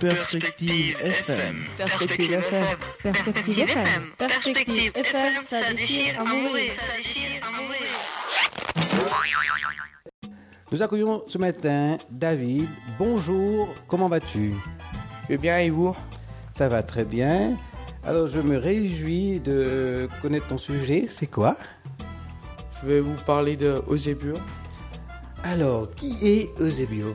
Perspective FM. Perspective FM. Perspective FM. Perspective FM, ça déchire à mourir. Nous accueillons ce matin David. Bonjour, comment vas-tu? Eh bien, et vous? Ça va très bien. Alors, je me réjouis de connaître ton sujet. C'est quoi? Je vais vous parler de Eusebio. Alors, qui est Eusebio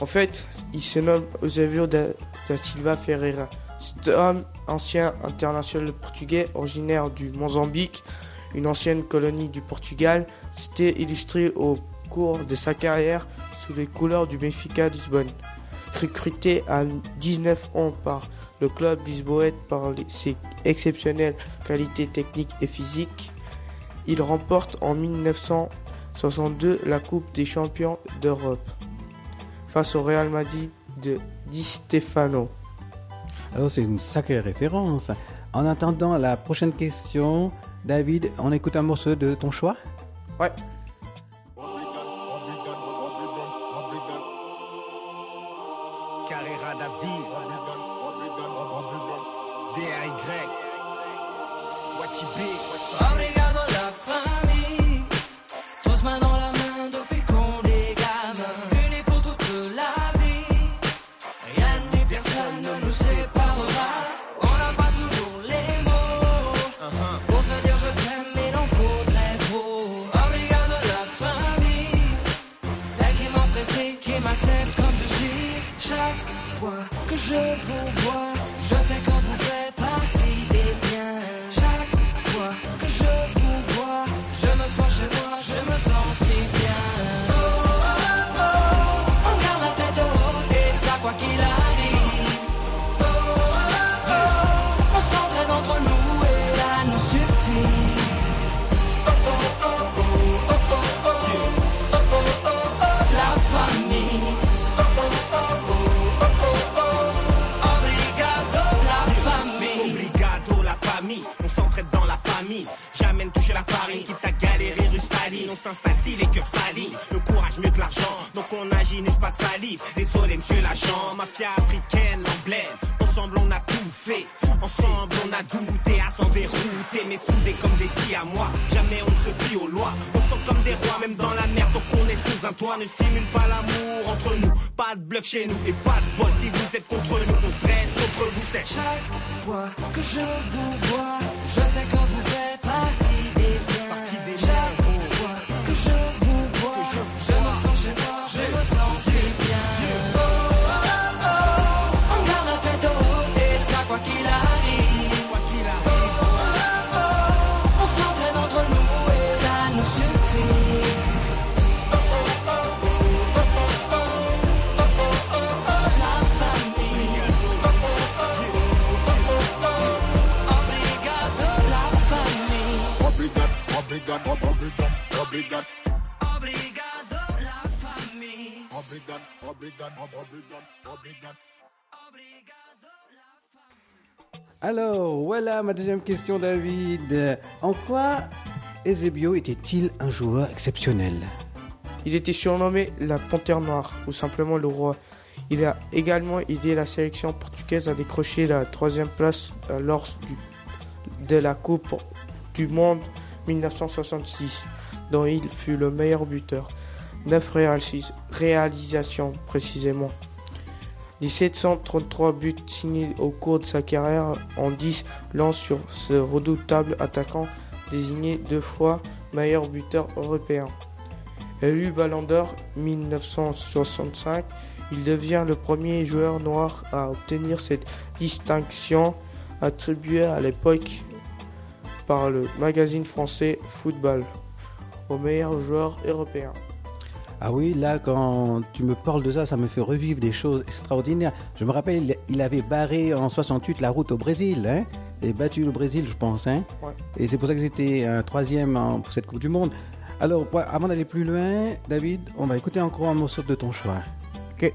En fait, il se nomme Eusebio da, Silva Ferreira. C'est un homme ancien international portugais originaire du Mozambique, une ancienne colonie du Portugal. C'était illustré au cours de sa carrière sous les couleurs du Benfica Lisbonne. Recruté à 19 ans par le club lisboète par ses exceptionnelles qualités techniques et physiques, il remporte en 1962 la Coupe des champions d'Europe face au Real Madrid de Di Stefano. Alors, c'est une sacrée référence. En attendant la prochaine question, David, on écoute un morceau de ton choix? Ouais. Chaque fois que je vous vois, je sais que n'est pas de salive. Désolé monsieur l'agent, mafia africaine, l'emblème. Ensemble on a tout fait, ensemble on a douté à s'en dérouter. Mais soudés comme des si à moi, jamais on ne se fie aux lois. On sent comme des rois, même dans la merde. Donc on est sous un toit, ne simule pas l'amour entre nous. Pas de bluff chez nous et pas de bol si vous êtes contre nous. On se dresse contre vous, c'est Chaque fois que je vous vois, je sais que Alors, voilà ma deuxième question, David. En quoi Eusebio était-il un joueur exceptionnel? Il était surnommé la Panthère Noire ou simplement le roi. Il a également aidé la sélection portugaise à décrocher la troisième place euh, lors de la Coupe du Monde 1966, dont il fut le meilleur buteur. Neuf réalis- réalisations précisément. Les 733 buts signés au cours de sa carrière en 10 lancent sur ce redoutable attaquant désigné deux fois meilleur buteur européen. Élu Ballon d'Or 1965, il devient le premier joueur noir à obtenir cette distinction attribuée à l'époque par le magazine français Football au meilleur joueur européen. Ah oui, là, quand tu me parles de ça, ça me fait revivre des choses extraordinaires. Je me rappelle, il- avait barré en 68 la route au Brésil, hein et battu le Brésil, je pense. Hein Ouais. Et c'est pour ça que j'étais un troisième en- pour cette Coupe du Monde. Alors, avant d'aller plus loin, David, on va écouter encore un morceau de ton choix. Ok.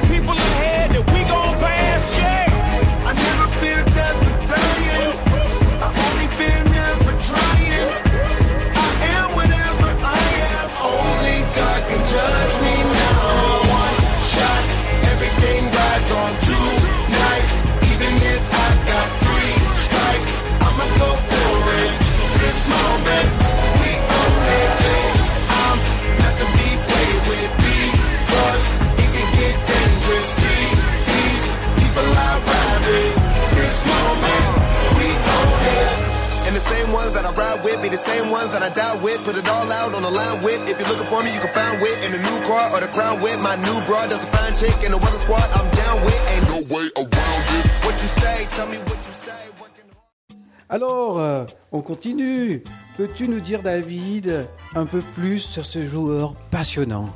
ones that I die with. Put it all out on the line with. If you're looking for me, you can find wit in the new car or the crown with. My new broad does a fine chick in the weather squad. I'm down with. Ain't no way around it. What you say? Tell me what you say. What can- Alors, euh, on continue. Peux-tu nous dire, David, un peu plus sur ce joueur passionnant?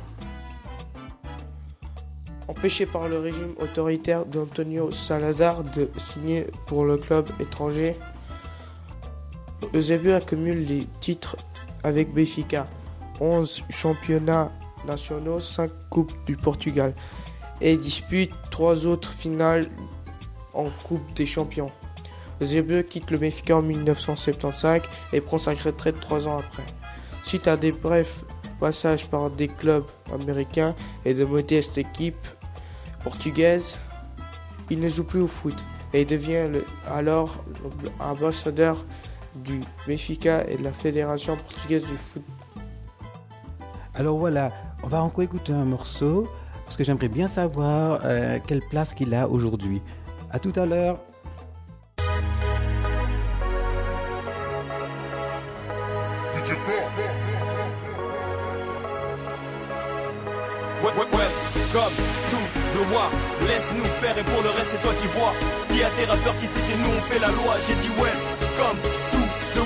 Empêché par le régime autoritaire d'Antonio Salazar de signer pour le club étranger, Eusebio accumule les titres avec Benfica, 11 championnats nationaux, 5 coupes du Portugal et dispute 3 autres finales en Coupe des Champions. Eusebio quitte le Benfica en 1975 et prend sa retraite 3 ans après. Suite à des brefs passages par des clubs américains et de modestes équipes portugaises, il ne joue plus au foot et devient alors ambassadeur du Benfica et de la Fédération portugaise du foot. Alors voilà, on va encore écouter un morceau parce que j'aimerais bien savoir euh, quelle place qu'il a aujourd'hui. À tout à l'heure. Ouais, ouais, ouais, comme tout devoir, laisse-nous faire et pour le reste c'est toi qui vois. Dis à tes rappeurs qu'ici c'est nous on fait la loi. J'ai dit ouais, comme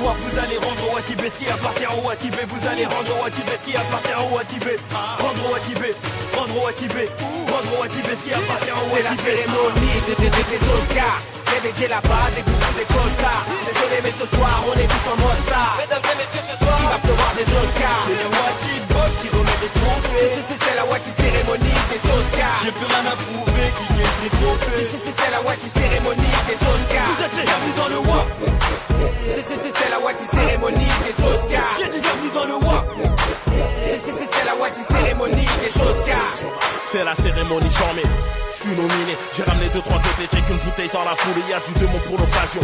vous allez rendre au Watibé ce qui appartient au Watibé. Vous allez rendre au Watibé ce qui appartient au Watibé. Rendre au Watibé, rendre au Watibé, rendre au Watibé ce qui appartient au C'est la Watibé. cérémonie des, des, des, des Oscars. Des DJ là-bas, des gourous, des costards. Désolé, mais ce soir, on est tous en mode star. Il va pleuvoir des Oscars. C'est le Wati boss qui remet les C'est- trois côtés, check une bouteille dans la foule, y a du démon pour l'occasion.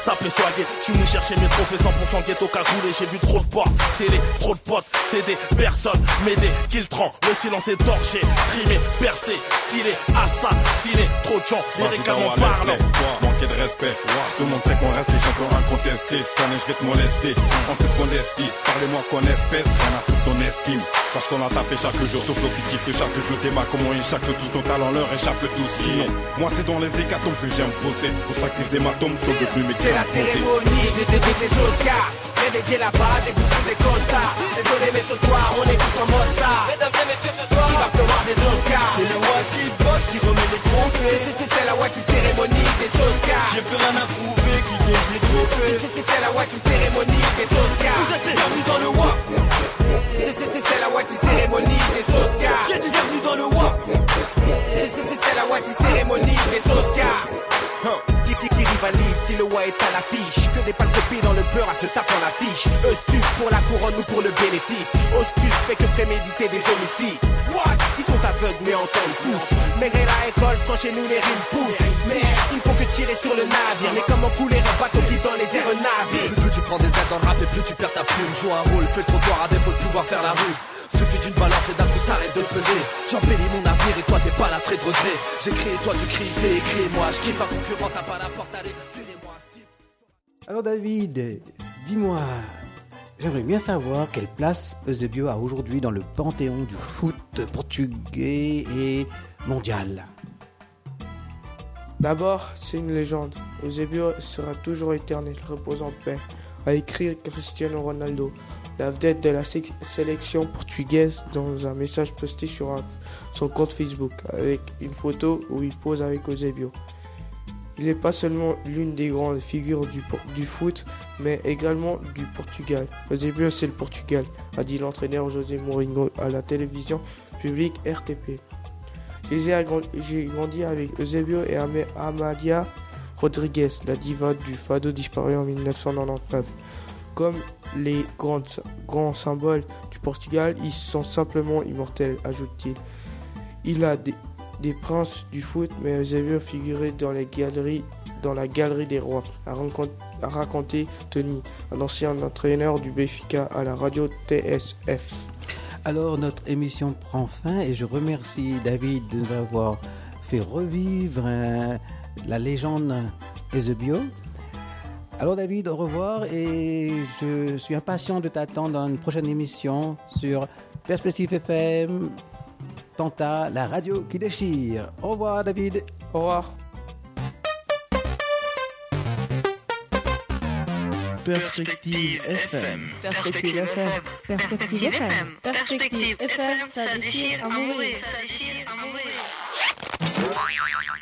Ça peut soigner, je suis venu chercher mes trophées 100% ghetto cagoulé, j'ai vu trop de poids, c'est les trop de potes, c'est des personnes, m'aider, qu'ils tremblent, le silence est torché, trimé, percé, stylé, assassiné, trop de gens, lyriquement parlant. Manquer de respect. Tout le monde sait qu'on reste les champions incontestés. Cette année, je vais te molester. En toute modestie, parlez-moi qu'on espèce. Rien à foutre ton estime. Sache qu'on a taffé chaque jour, sauf l'opitif chaque jour. Débat comment ils échappent tous nos talents, leur échappe tous. Sinon, moi, c'est dans les hécatombes que j'aime bosser. Pour ça que les hématomes sont devenus mes C'est la cérémonie des, des, des, des Oscars. Des DJ là-bas, des gourous, des costards. Désolé, mais ce soir, on est tous en mode star. Il va pleuvoir des Oscars? C'est le Wati boss qui remet les C'est trophées. c'est- c'est- c'est la Wati cérémonie des Oscars. J'ai plus rien à prouver, qui les C'est trophées. c'est- c'est- c'est la Wati cérémonie Que des pâles copies dans le beurre à se taper en l'affiche Eustus pour la couronne ou pour le bénéfice. Ostus fait que préméditer des homicides. What? Ils sont aveugles mais entendent tous. Mais la école quand chez nous les rimes poussent. Mais il faut que tirer sur le navire. Mais comment couler un bateau qui dans les airs Plus tu prends des aides dans le rap et plus tu perds ta plume. Joue un rôle, fais le trottoir à défaut de pouvoir faire la rue Suffit d'une balance et d'un coup t'arrêtes de peser. J'embellis mon avenir et toi t'es pas la de regret J'écris toi tu cries, t'es écrit. Moi je kiffe un concurrent t'as pas la porte allez virez-moi Alors David, dis-moi, J'aimerais bien savoir quelle place Eusebio a aujourd'hui dans le panthéon du foot portugais et mondial. D'abord, c'est une légende. Eusebio sera toujours éternel, repose en paix. A écrit Cristiano Ronaldo, la vedette de la sé- sélection portugaise, dans un message posté sur son compte Facebook, avec une photo où il pose avec Eusebio. Il n'est pas seulement l'une des grandes figures du, du foot, mais également du Portugal. Eusebio, c'est le Portugal, a dit l'entraîneur José Mourinho à la télévision publique RTP. J'ai grandi avec Eusebio et Am- Amalia Rodriguez, la diva du fado disparue en 1999. Comme les grandes- grands symboles du Portugal, ils sont simplement immortels, ajoute-t-il. Il a des, princes du foot, mais Eusebio figurait dans, les galeries, dans la galerie des rois, a, a raconté Tony, un ancien entraîneur du Benfica à la radio TSF. Alors notre émission prend fin et je remercie David de nous avoir fait revivre euh, la légende Eusebio. Alors David, au revoir et je suis impatient de t'attendre dans une prochaine émission sur Perspective FM, Tanta, la radio qui déchire. Au revoir David. Au revoir. Perspective FM. Perspective FM. Perspective FM. Perspective FM, ça déchire à mourir. Ça déchire à mourir.